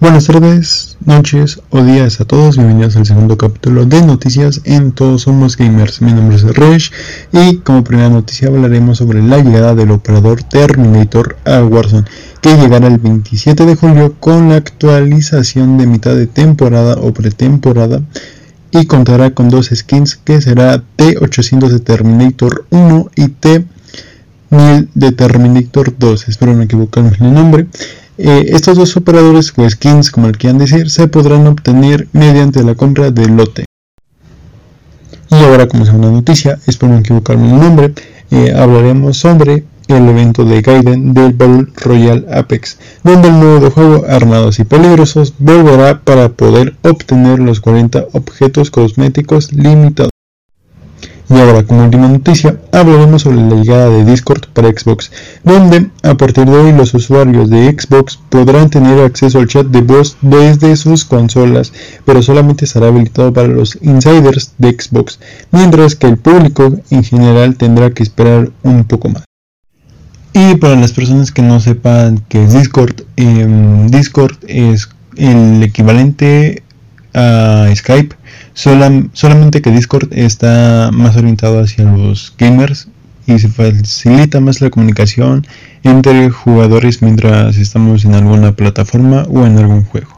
Buenas tardes, noches o días a todos, bienvenidos al segundo capítulo de noticias en Todos Somos Gamers. Mi nombre es Resh y como primera noticia hablaremos sobre la llegada del operador Terminator a Warzone, que llegará el 27 de julio con la actualización de mitad de temporada o pretemporada y contará con dos skins que será T800 de Terminator 1 y T1000 de Terminator 2. Espero no equivocarme en el nombre. Eh, estos dos operadores o skins, como el quieran decir, se podrán obtener mediante la compra del lote. Y ahora, como segunda noticia, espero no equivocarme el nombre, eh, hablaremos sobre el evento de Gaiden del Battle Royale Apex, donde el modo juego Armados y Peligrosos volverá para poder obtener los 40 objetos cosméticos limitados. Y ahora, como última noticia, hablaremos sobre la llegada de Discord para Xbox, donde a partir de hoy los usuarios de Xbox podrán tener acceso al chat de voz desde sus consolas, pero solamente estará habilitado para los insiders de Xbox, mientras que el público en general tendrá que esperar un poco más. Y para las personas que no sepan qué es Discord, em, Discord es el equivalente a Skype, solamente que Discord está más orientado hacia los gamers y se facilita más la comunicación entre jugadores mientras estamos en alguna plataforma o en algún juego.